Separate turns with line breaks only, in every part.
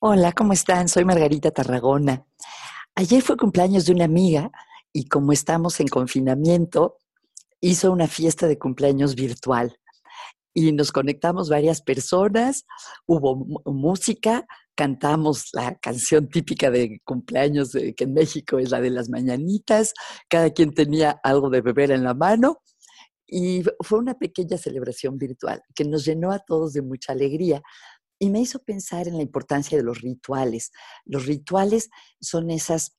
Hola, ¿cómo están? Soy Margarita Tarragona. Ayer fue cumpleaños de una amiga y como estamos en confinamiento, hizo una fiesta de cumpleaños virtual y nos conectamos varias personas, hubo música, cantamos la canción típica de cumpleaños que en México es la de las mañanitas, cada quien tenía algo de beber en la mano y fue una pequeña celebración virtual que nos llenó a todos de mucha alegría y me hizo pensar en la importancia de los rituales. Los rituales son esas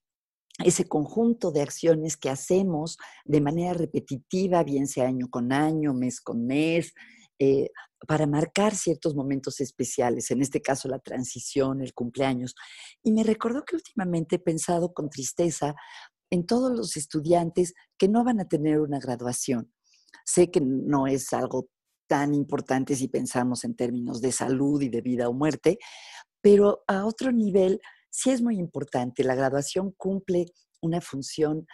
ese conjunto de acciones que hacemos de manera repetitiva, bien sea año con año, mes con mes, eh, para marcar ciertos momentos especiales, en este caso la transición, el cumpleaños. Y me recordó que últimamente he pensado con tristeza en todos los estudiantes que no van a tener una graduación. Sé que no es algo tan importante si pensamos en términos de salud y de vida o muerte, pero a otro nivel sí es muy importante. La graduación cumple una función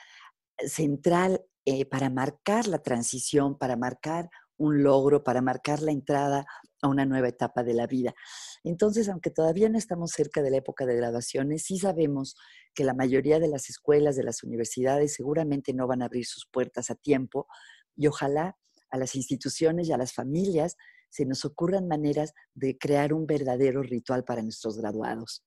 central eh, para marcar la transición, para marcar un logro, para marcar la entrada a una nueva etapa de la vida. Entonces, aunque todavía no estamos cerca de la época de graduaciones, sí sabemos que la mayoría de las escuelas, de las universidades, seguramente no van a abrir sus puertas a tiempo y ojalá a las instituciones y a las familias se nos ocurran maneras de crear un verdadero ritual para nuestros graduados.